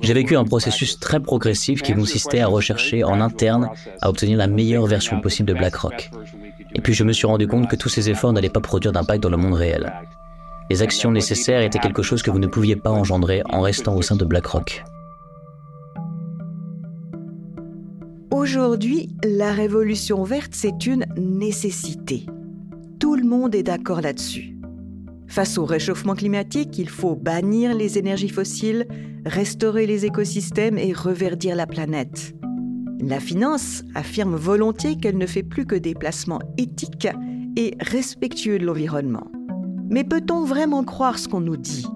J'ai vécu un processus très progressif qui consistait à rechercher en interne à obtenir la meilleure version possible de BlackRock. Et puis je me suis rendu compte que tous ces efforts n'allaient pas produire d'impact dans le monde réel. Les actions nécessaires étaient quelque chose que vous ne pouviez pas engendrer en restant au sein de BlackRock. Aujourd'hui, la révolution verte, c'est une nécessité. Tout le monde est d'accord là-dessus. Face au réchauffement climatique, il faut bannir les énergies fossiles, restaurer les écosystèmes et reverdir la planète. La finance affirme volontiers qu'elle ne fait plus que des placements éthiques et respectueux de l'environnement. Mais peut-on vraiment croire ce qu'on nous dit?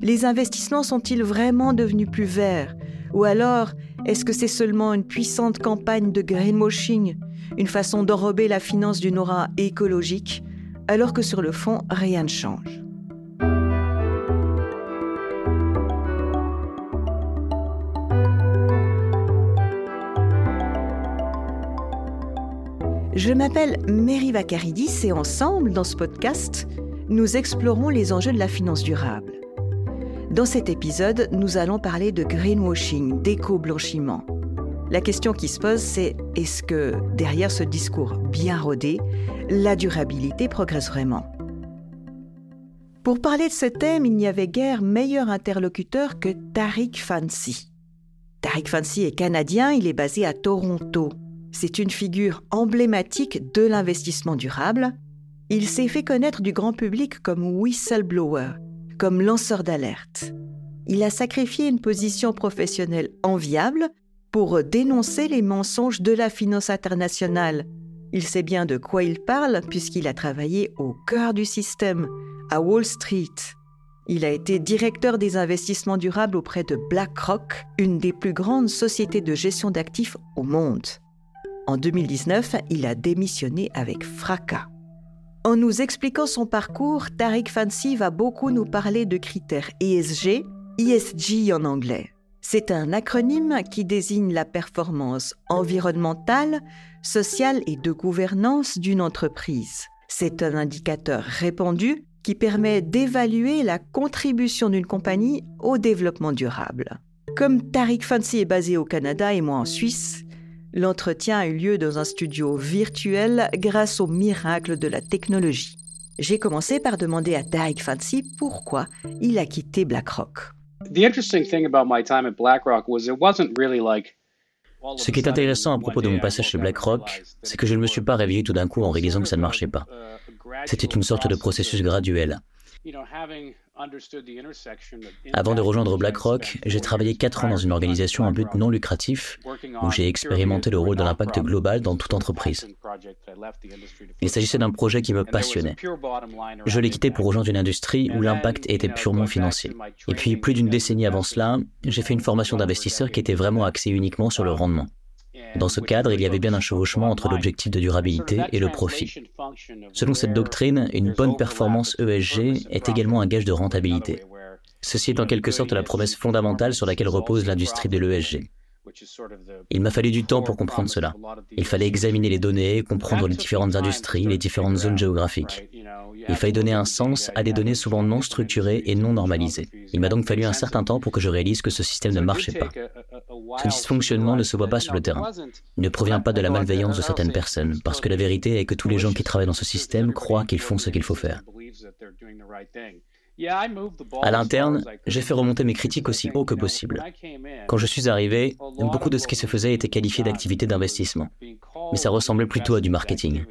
Les investissements sont-ils vraiment devenus plus verts? Ou alors, est-ce que c'est seulement une puissante campagne de greenwashing, une façon d'enrober la finance d'une aura écologique, alors que sur le fond, rien ne change Je m'appelle Mary Vacaridis et ensemble, dans ce podcast, nous explorons les enjeux de la finance durable. Dans cet épisode, nous allons parler de greenwashing, d'éco-blanchiment. La question qui se pose, c'est est-ce que derrière ce discours bien rodé, la durabilité progresse vraiment? Pour parler de ce thème, il n'y avait guère meilleur interlocuteur que Tariq Fancy. Tariq Fancy est canadien, il est basé à Toronto. C'est une figure emblématique de l'investissement durable. Il s'est fait connaître du grand public comme whistleblower, comme lanceur d'alerte. Il a sacrifié une position professionnelle enviable pour dénoncer les mensonges de la finance internationale. Il sait bien de quoi il parle puisqu'il a travaillé au cœur du système, à Wall Street. Il a été directeur des investissements durables auprès de BlackRock, une des plus grandes sociétés de gestion d'actifs au monde. En 2019, il a démissionné avec fracas. En nous expliquant son parcours, Tariq Fancy va beaucoup nous parler de critères ESG, ESG en anglais. C'est un acronyme qui désigne la performance environnementale, sociale et de gouvernance d'une entreprise. C'est un indicateur répandu qui permet d'évaluer la contribution d'une compagnie au développement durable. Comme Tariq Fancy est basé au Canada et moi en Suisse, L'entretien a eu lieu dans un studio virtuel grâce au miracle de la technologie. J'ai commencé par demander à Tariq Fancy pourquoi il a quitté BlackRock. Ce qui est intéressant à propos de mon passage chez BlackRock, c'est que je ne me suis pas réveillé tout d'un coup en réalisant que ça ne marchait pas. C'était une sorte de processus graduel. Avant de rejoindre BlackRock, j'ai travaillé 4 ans dans une organisation à but non lucratif où j'ai expérimenté le rôle de l'impact global dans toute entreprise. Il s'agissait d'un projet qui me passionnait. Je l'ai quitté pour rejoindre une industrie où l'impact était purement financier. Et puis, plus d'une décennie avant cela, j'ai fait une formation d'investisseur qui était vraiment axée uniquement sur le rendement. Dans ce cadre, il y avait bien un chevauchement entre l'objectif de durabilité et le profit. Selon cette doctrine, une bonne performance ESG est également un gage de rentabilité. Ceci est en quelque sorte la promesse fondamentale sur laquelle repose l'industrie de l'ESG. Il m'a fallu du temps pour comprendre cela. Il fallait examiner les données, comprendre les différentes industries, les différentes zones géographiques. Il fallait donner un sens à des données souvent non structurées et non normalisées. Il m'a donc fallu un certain temps pour que je réalise que ce système ne marchait pas. Ce dysfonctionnement ne se voit pas sur le terrain. Ne provient pas de la malveillance de certaines personnes, parce que la vérité est que tous les gens qui travaillent dans ce système croient qu'ils font ce qu'il faut faire. À l'interne, j'ai fait remonter mes critiques aussi haut que possible. Quand je suis arrivé, beaucoup de ce qui se faisait était qualifié d'activité d'investissement, mais ça ressemblait plutôt à du marketing.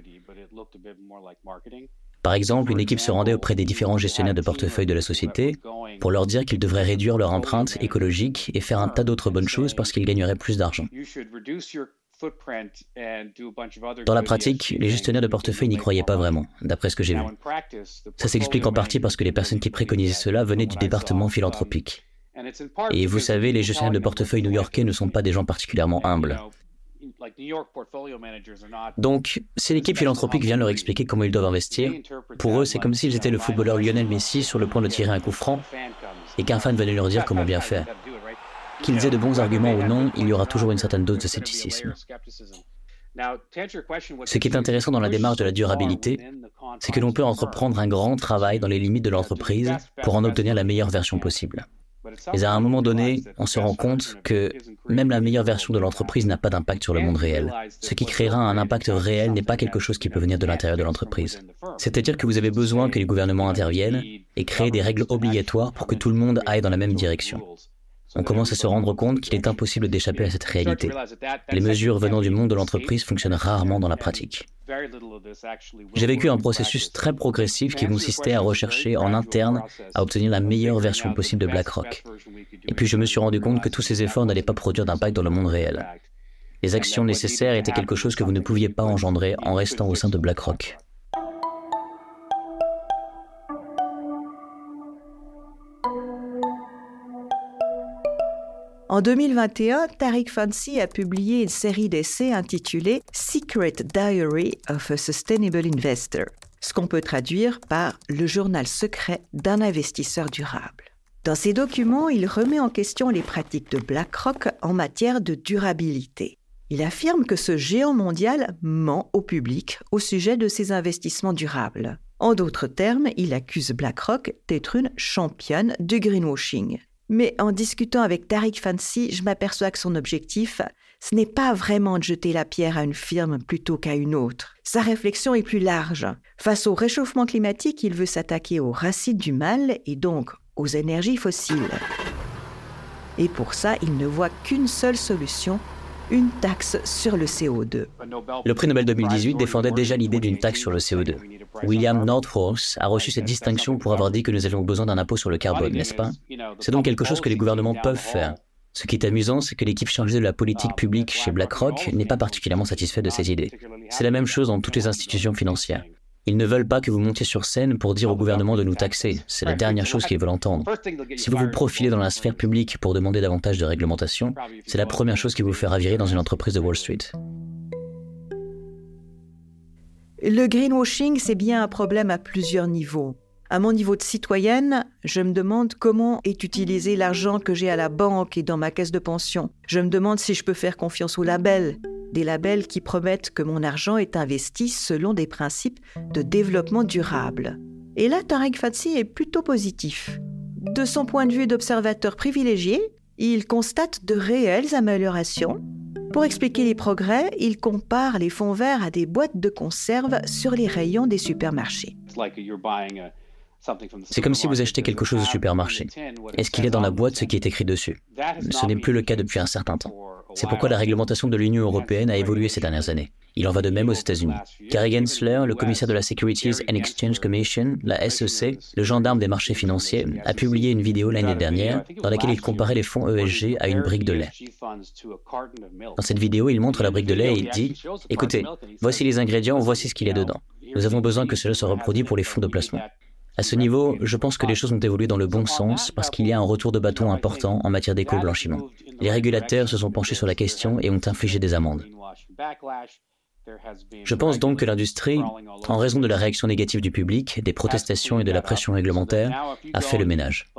Par exemple, une équipe se rendait auprès des différents gestionnaires de portefeuille de la société pour leur dire qu'ils devraient réduire leur empreinte écologique et faire un tas d'autres bonnes choses parce qu'ils gagneraient plus d'argent. Dans la pratique, les gestionnaires de portefeuille n'y croyaient pas vraiment, d'après ce que j'ai vu. Ça s'explique en partie parce que les personnes qui préconisaient cela venaient du département philanthropique. Et vous savez, les gestionnaires de portefeuille new-yorkais ne sont pas des gens particulièrement humbles. Donc, si l'équipe philanthropique vient leur expliquer comment ils doivent investir, pour eux, c'est comme s'ils étaient le footballeur Lionel Messi sur le point de tirer un coup franc et qu'un fan venait leur dire comment bien faire. Qu'ils aient de bons arguments ou non, il y aura toujours une certaine dose de scepticisme. Ce qui est intéressant dans la démarche de la durabilité, c'est que l'on peut entreprendre un grand travail dans les limites de l'entreprise pour en obtenir la meilleure version possible. Mais à un moment donné, on se rend compte que même la meilleure version de l'entreprise n'a pas d'impact sur le monde réel. Ce qui créera un impact réel n'est pas quelque chose qui peut venir de l'intérieur de l'entreprise. C'est-à-dire que vous avez besoin que les gouvernements interviennent et créent des règles obligatoires pour que tout le monde aille dans la même direction on commence à se rendre compte qu'il est impossible d'échapper à cette réalité. Les mesures venant du monde de l'entreprise fonctionnent rarement dans la pratique. J'ai vécu un processus très progressif qui consistait à rechercher en interne à obtenir la meilleure version possible de BlackRock. Et puis je me suis rendu compte que tous ces efforts n'allaient pas produire d'impact dans le monde réel. Les actions nécessaires étaient quelque chose que vous ne pouviez pas engendrer en restant au sein de BlackRock. En 2021, Tariq Fancy a publié une série d'essais intitulée Secret Diary of a Sustainable Investor, ce qu'on peut traduire par le journal secret d'un investisseur durable. Dans ces documents, il remet en question les pratiques de BlackRock en matière de durabilité. Il affirme que ce géant mondial ment au public au sujet de ses investissements durables. En d'autres termes, il accuse BlackRock d'être une championne du greenwashing. Mais en discutant avec Tariq Fancy, je m'aperçois que son objectif, ce n'est pas vraiment de jeter la pierre à une firme plutôt qu'à une autre. Sa réflexion est plus large. Face au réchauffement climatique, il veut s'attaquer aux racines du mal et donc aux énergies fossiles. Et pour ça, il ne voit qu'une seule solution, une taxe sur le CO2. Le prix Nobel 2018 défendait déjà l'idée d'une taxe sur le CO2. William Nordhaus a reçu cette distinction pour avoir dit que nous avions besoin d'un impôt sur le carbone, n'est-ce pas? C'est donc quelque chose que les gouvernements peuvent faire. Ce qui est amusant, c'est que l'équipe chargée de la politique publique chez BlackRock n'est pas particulièrement satisfaite de ces idées. C'est la même chose dans toutes les institutions financières. Ils ne veulent pas que vous montiez sur scène pour dire au gouvernement de nous taxer. C'est la dernière chose qu'ils veulent entendre. Si vous vous profilez dans la sphère publique pour demander davantage de réglementation, c'est la première chose qui vous fera virer dans une entreprise de Wall Street. Le greenwashing, c'est bien un problème à plusieurs niveaux. À mon niveau de citoyenne, je me demande comment est utilisé l'argent que j'ai à la banque et dans ma caisse de pension. Je me demande si je peux faire confiance aux labels, des labels qui promettent que mon argent est investi selon des principes de développement durable. Et là, Tarek Fatsi est plutôt positif. De son point de vue d'observateur privilégié, il constate de réelles améliorations pour expliquer les progrès, il compare les fonds verts à des boîtes de conserve sur les rayons des supermarchés. C'est comme si vous achetez quelque chose au supermarché. Est-ce qu'il y a dans la boîte ce qui est écrit dessus? Ce n'est plus le cas depuis un certain temps. C'est pourquoi la réglementation de l'Union européenne a évolué ces dernières années. Il en va de même aux États-Unis. Gary Gensler, le commissaire de la Securities and Exchange Commission, la SEC, le gendarme des marchés financiers, a publié une vidéo l'année dernière dans laquelle il comparait les fonds ESG à une brique de lait. Dans cette vidéo, il montre la brique de lait et il dit Écoutez, voici les ingrédients, voici ce qu'il y a dedans. Nous avons besoin que cela soit reproduit pour les fonds de placement. À ce niveau, je pense que les choses ont évolué dans le bon sens parce qu'il y a un retour de bâton important en matière d'éco-blanchiment. Les régulateurs se sont penchés sur la question et ont infligé des amendes. Je pense donc que l'industrie, en raison de la réaction négative du public, des protestations et de la pression réglementaire, a fait le ménage.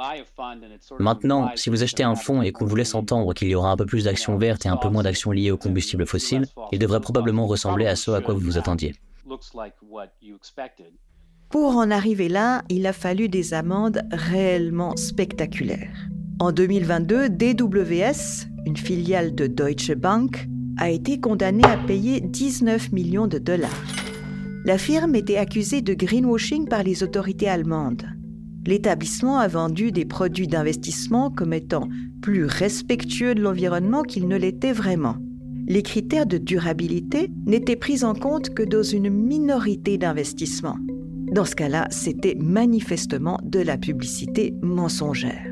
Maintenant, si vous achetez un fonds et qu'on vous laisse entendre qu'il y aura un peu plus d'actions vertes et un peu moins d'actions liées aux combustibles fossiles, il devrait probablement ressembler à ce à quoi vous vous attendiez. Pour en arriver là, il a fallu des amendes réellement spectaculaires. En 2022, DWS, une filiale de Deutsche Bank, a été condamnée à payer 19 millions de dollars. La firme était accusée de greenwashing par les autorités allemandes. L'établissement a vendu des produits d'investissement comme étant plus respectueux de l'environnement qu'ils ne l'étaient vraiment. Les critères de durabilité n'étaient pris en compte que dans une minorité d'investissements. Dans ce cas-là, c'était manifestement de la publicité mensongère.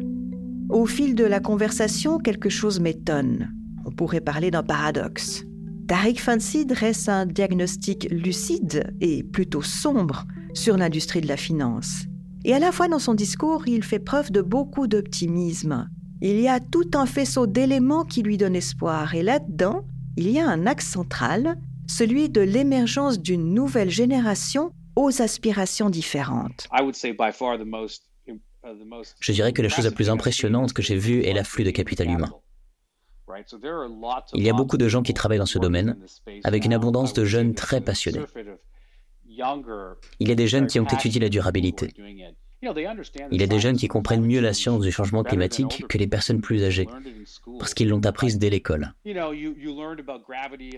Au fil de la conversation, quelque chose m'étonne. On pourrait parler d'un paradoxe. Tariq Fancy dresse un diagnostic lucide et plutôt sombre sur l'industrie de la finance. Et à la fois dans son discours, il fait preuve de beaucoup d'optimisme. Il y a tout un faisceau d'éléments qui lui donnent espoir. Et là-dedans, il y a un axe central, celui de l'émergence d'une nouvelle génération aux aspirations différentes. Je dirais que la chose la plus impressionnante que j'ai vue est l'afflux de capital humain. Il y a beaucoup de gens qui travaillent dans ce domaine, avec une abondance de jeunes très passionnés. Il y a des jeunes qui ont étudié la durabilité. Il y a des jeunes qui comprennent mieux la science du changement climatique que les personnes plus âgées, parce qu'ils l'ont apprise dès l'école.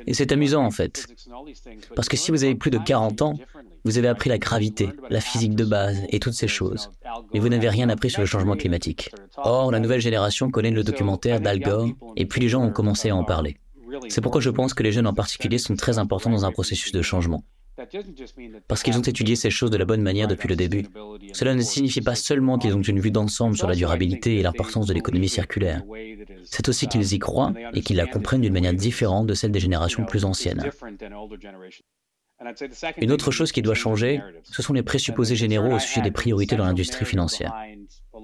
Et c'est amusant en fait, parce que si vous avez plus de 40 ans, vous avez appris la gravité, la physique de base et toutes ces choses, mais vous n'avez rien appris sur le changement climatique. Or, la nouvelle génération connaît le documentaire d'Al Gore, et puis les gens ont commencé à en parler. C'est pourquoi je pense que les jeunes en particulier sont très importants dans un processus de changement. Parce qu'ils ont étudié ces choses de la bonne manière depuis le début. Cela ne signifie pas seulement qu'ils ont une vue d'ensemble sur la durabilité et l'importance de l'économie circulaire. C'est aussi qu'ils y croient et qu'ils la comprennent d'une manière différente de celle des générations plus anciennes. Une autre chose qui doit changer, ce sont les présupposés généraux au sujet des priorités dans l'industrie financière.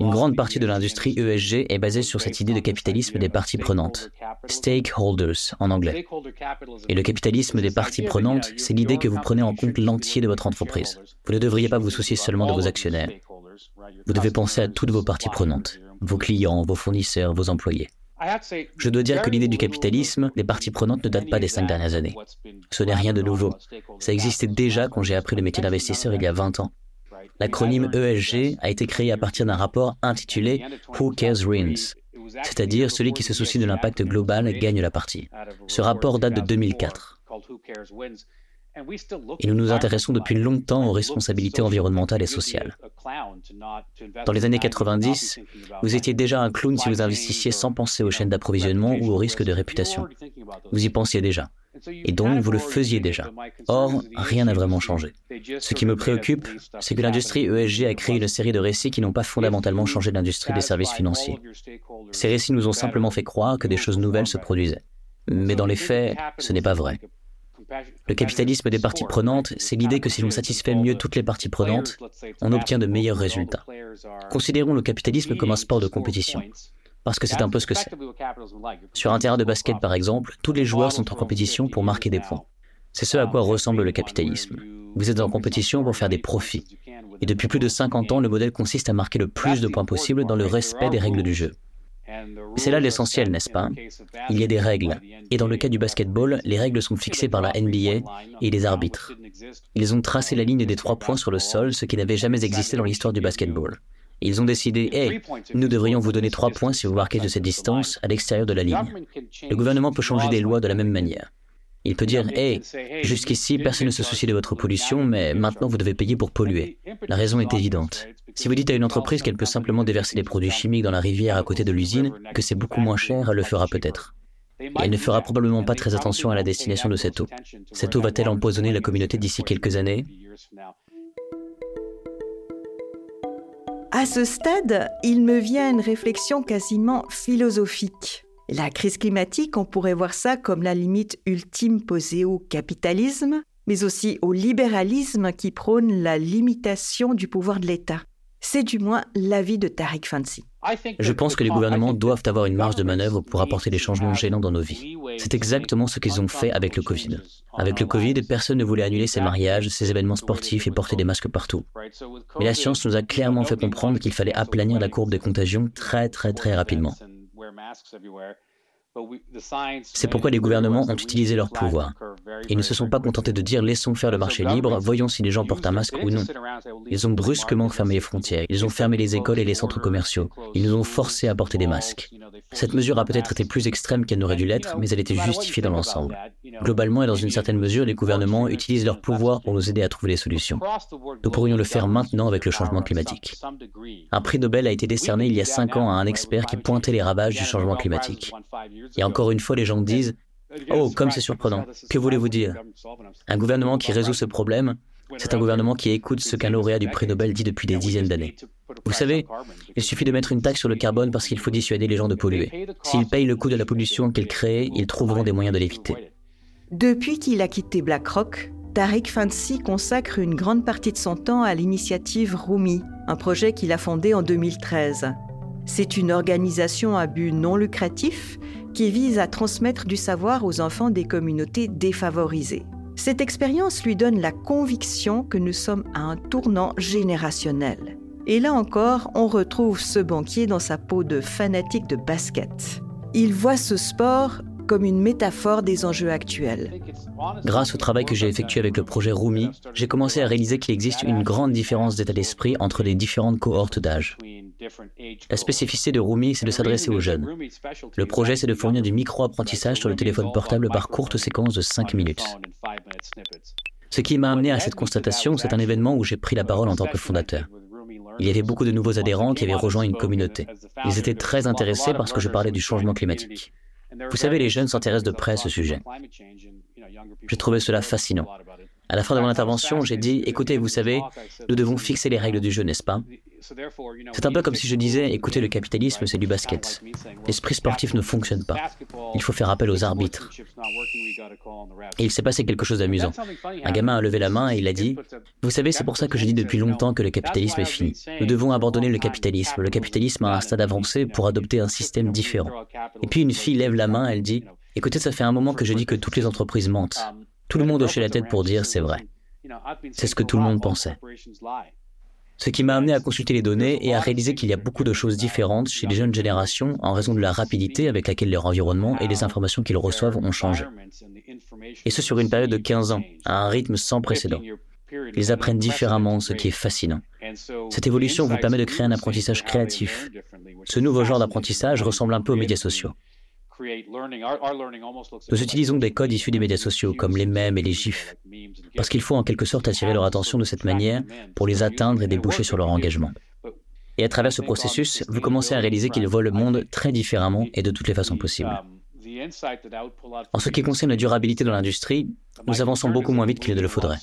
Une grande partie de l'industrie ESG est basée sur cette idée de capitalisme des parties prenantes, stakeholders en anglais. Et le capitalisme des parties prenantes, c'est l'idée que vous prenez en compte l'entier de votre entreprise. Vous ne devriez pas vous soucier seulement de vos actionnaires. Vous devez penser à toutes vos parties prenantes, vos clients, vos fournisseurs, vos employés. Je dois dire que l'idée du capitalisme des parties prenantes ne date pas des cinq dernières années. Ce n'est rien de nouveau. Ça existait déjà quand j'ai appris le métier d'investisseur il y a 20 ans. L'acronyme ESG a été créé à partir d'un rapport intitulé Who Cares Wins, c'est-à-dire celui qui se soucie de l'impact global gagne la partie. Ce rapport date de 2004. Et nous nous intéressons depuis longtemps aux responsabilités environnementales et sociales. Dans les années 90, vous étiez déjà un clown si vous investissiez sans penser aux chaînes d'approvisionnement ou aux risques de réputation. Vous y pensiez déjà. Et donc, vous le faisiez déjà. Or, rien n'a vraiment changé. Ce qui me préoccupe, c'est que l'industrie ESG a créé une série de récits qui n'ont pas fondamentalement changé l'industrie des services financiers. Ces récits nous ont simplement fait croire que des choses nouvelles se produisaient. Mais dans les faits, ce n'est pas vrai. Le capitalisme des parties prenantes, c'est l'idée que si l'on satisfait mieux toutes les parties prenantes, on obtient de meilleurs résultats. Considérons le capitalisme comme un sport de compétition parce que c'est un peu ce que c'est. Sur un terrain de basket, par exemple, tous les joueurs sont en compétition pour marquer des points. C'est ce à quoi ressemble le capitalisme. Vous êtes en compétition pour faire des profits. Et depuis plus de 50 ans, le modèle consiste à marquer le plus de points possible dans le respect des règles du jeu. C'est là l'essentiel, n'est-ce pas Il y a des règles. Et dans le cas du basketball, les règles sont fixées par la NBA et les arbitres. Ils ont tracé la ligne des trois points sur le sol, ce qui n'avait jamais existé dans l'histoire du basketball. Ils ont décidé, hé, nous devrions vous donner trois points si vous marquez de cette distance à l'extérieur de la ligne. Le gouvernement peut changer des lois de la même manière. Il peut dire, hé, jusqu'ici, personne ne se soucie de votre pollution, mais maintenant vous devez payer pour polluer. La raison est évidente. Si vous dites à une entreprise qu'elle peut simplement déverser des produits chimiques dans la rivière à côté de l'usine, que c'est beaucoup moins cher, elle le fera peut-être. Elle ne fera probablement pas très attention à la destination de cette eau. Cette eau va-t-elle empoisonner la communauté d'ici quelques années? À ce stade, il me vient une réflexion quasiment philosophique. La crise climatique, on pourrait voir ça comme la limite ultime posée au capitalisme, mais aussi au libéralisme qui prône la limitation du pouvoir de l'État. C'est du moins l'avis de Tariq Fancy. Je pense que les gouvernements doivent avoir une marge de manœuvre pour apporter des changements gênants dans nos vies. C'est exactement ce qu'ils ont fait avec le Covid. Avec le Covid, personne ne voulait annuler ses mariages, ses événements sportifs et porter des masques partout. Mais la science nous a clairement fait comprendre qu'il fallait aplanir la courbe des contagions très très très rapidement. masks everywhere. C'est pourquoi les gouvernements ont utilisé leur pouvoir. Ils ne se sont pas contentés de dire laissons faire le marché libre, voyons si les gens portent un masque ou non. Ils ont brusquement fermé les frontières, ils ont fermé les écoles et les centres commerciaux, ils nous ont forcés à porter des masques. Cette mesure a peut-être été plus extrême qu'elle n'aurait dû l'être, mais elle était justifiée dans l'ensemble. Globalement et dans une certaine mesure, les gouvernements utilisent leur pouvoir pour nous aider à trouver des solutions. Nous pourrions le faire maintenant avec le changement climatique. Un prix Nobel a été décerné il y a cinq ans à un expert qui pointait les ravages du changement climatique. Et encore une fois, les gens disent Oh, comme c'est surprenant. Que voulez-vous dire? Un gouvernement qui résout ce problème, c'est un gouvernement qui écoute ce qu'un lauréat du prix Nobel dit depuis des dizaines d'années. Vous savez, il suffit de mettre une taxe sur le carbone parce qu'il faut dissuader les gens de polluer. S'ils payent le coût de la pollution qu'ils créent, ils trouveront des moyens de l'éviter. Depuis qu'il a quitté BlackRock, Tariq Fancy consacre une grande partie de son temps à l'initiative Rumi, un projet qu'il a fondé en 2013. C'est une organisation à but non lucratif qui vise à transmettre du savoir aux enfants des communautés défavorisées. Cette expérience lui donne la conviction que nous sommes à un tournant générationnel. Et là encore, on retrouve ce banquier dans sa peau de fanatique de basket. Il voit ce sport comme une métaphore des enjeux actuels. Grâce au travail que j'ai effectué avec le projet Rumi, j'ai commencé à réaliser qu'il existe une grande différence d'état d'esprit entre les différentes cohortes d'âge. La spécificité de Rumi, c'est de s'adresser aux jeunes. Le projet, c'est de fournir du micro-apprentissage sur le téléphone portable par courtes séquences de 5 minutes. Ce qui m'a amené à cette constatation, c'est un événement où j'ai pris la parole en tant que fondateur. Il y avait beaucoup de nouveaux adhérents qui avaient rejoint une communauté. Ils étaient très intéressés parce que je parlais du changement climatique. Vous savez, les jeunes s'intéressent de près à ce sujet. J'ai trouvé cela fascinant. À la fin de mon intervention, j'ai dit, écoutez, vous savez, nous devons fixer les règles du jeu, n'est-ce pas? C'est un peu comme si je disais, écoutez, le capitalisme, c'est du basket. L'esprit sportif ne fonctionne pas. Il faut faire appel aux arbitres. Et il s'est passé quelque chose d'amusant. Un gamin a levé la main et il a dit, vous savez, c'est pour ça que je dis depuis longtemps que le capitalisme est fini. Nous devons abandonner le capitalisme. Le capitalisme a un stade avancé pour adopter un système différent. Et puis une fille lève la main, elle dit, écoutez, ça fait un moment que je dis que toutes les entreprises mentent. Tout le monde hochait la tête pour dire c'est vrai. C'est ce que tout le monde pensait. Ce qui m'a amené à consulter les données et à réaliser qu'il y a beaucoup de choses différentes chez les jeunes générations en raison de la rapidité avec laquelle leur environnement et les informations qu'ils reçoivent ont changé. Et ce sur une période de 15 ans, à un rythme sans précédent. Ils apprennent différemment, ce qui est fascinant. Cette évolution vous permet de créer un apprentissage créatif. Ce nouveau genre d'apprentissage ressemble un peu aux médias sociaux. Nous utilisons des codes issus des médias sociaux, comme les mèmes et les gifs, parce qu'il faut en quelque sorte attirer leur attention de cette manière pour les atteindre et déboucher sur leur engagement. Et à travers ce processus, vous commencez à réaliser qu'ils voient le monde très différemment et de toutes les façons possibles. Um, en ce qui concerne la durabilité dans l'industrie, nous avançons beaucoup moins vite qu'il ne le faudrait,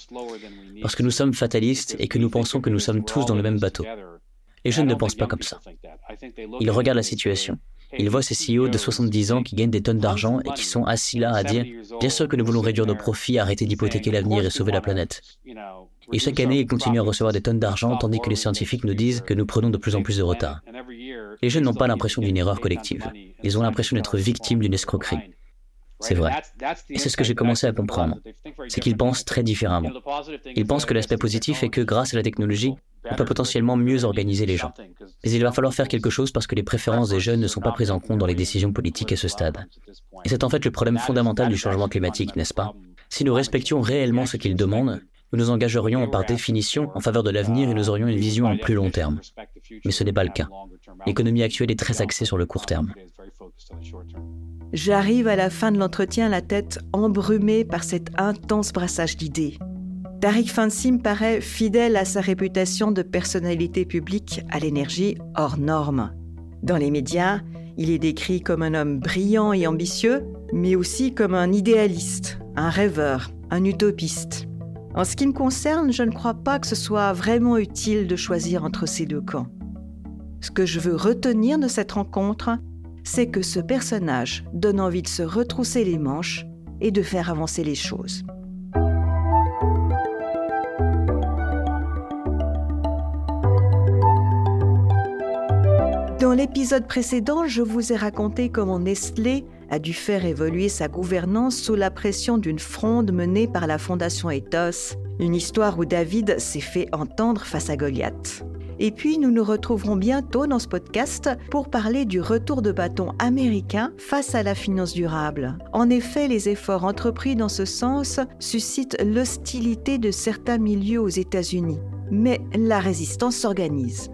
parce que nous sommes fatalistes et que nous pensons que nous sommes tous dans le même bateau. Les jeunes ne pensent pas comme ça. Ils regardent la situation il voit ces CEO de 70 ans qui gagnent des tonnes d'argent et qui sont assis là à dire Bien sûr que nous voulons réduire nos profits, arrêter d'hypothéquer l'avenir et sauver la planète. Et chaque année, ils continuent à recevoir des tonnes d'argent tandis que les scientifiques nous disent que nous prenons de plus en plus de retard. Les jeunes n'ont pas l'impression d'une erreur collective. Ils ont l'impression d'être victimes d'une escroquerie. C'est vrai. Et c'est ce que j'ai commencé à comprendre. C'est qu'ils pensent très différemment. Ils pensent que l'aspect positif est que grâce à la technologie, on peut potentiellement mieux organiser les gens. Mais il va falloir faire quelque chose parce que les préférences des jeunes ne sont pas prises en compte dans les décisions politiques à ce stade. Et c'est en fait le problème fondamental du changement climatique, n'est-ce pas? Si nous respections réellement ce qu'ils demandent, nous nous engagerions par définition en faveur de l'avenir et nous aurions une vision en plus long terme. Mais ce n'est pas le cas. L'économie actuelle est très axée sur le court terme. J'arrive à la fin de l'entretien la tête embrumée par cet intense brassage d'idées. Tariq Fansim paraît fidèle à sa réputation de personnalité publique à l'énergie hors norme. Dans les médias, il est décrit comme un homme brillant et ambitieux, mais aussi comme un idéaliste, un rêveur, un utopiste. En ce qui me concerne, je ne crois pas que ce soit vraiment utile de choisir entre ces deux camps. Ce que je veux retenir de cette rencontre, c'est que ce personnage donne envie de se retrousser les manches et de faire avancer les choses. Dans l'épisode précédent, je vous ai raconté comment Nestlé a dû faire évoluer sa gouvernance sous la pression d'une fronde menée par la Fondation Ethos, une histoire où David s'est fait entendre face à Goliath. Et puis, nous nous retrouverons bientôt dans ce podcast pour parler du retour de bâton américain face à la finance durable. En effet, les efforts entrepris dans ce sens suscitent l'hostilité de certains milieux aux États-Unis. Mais la résistance s'organise.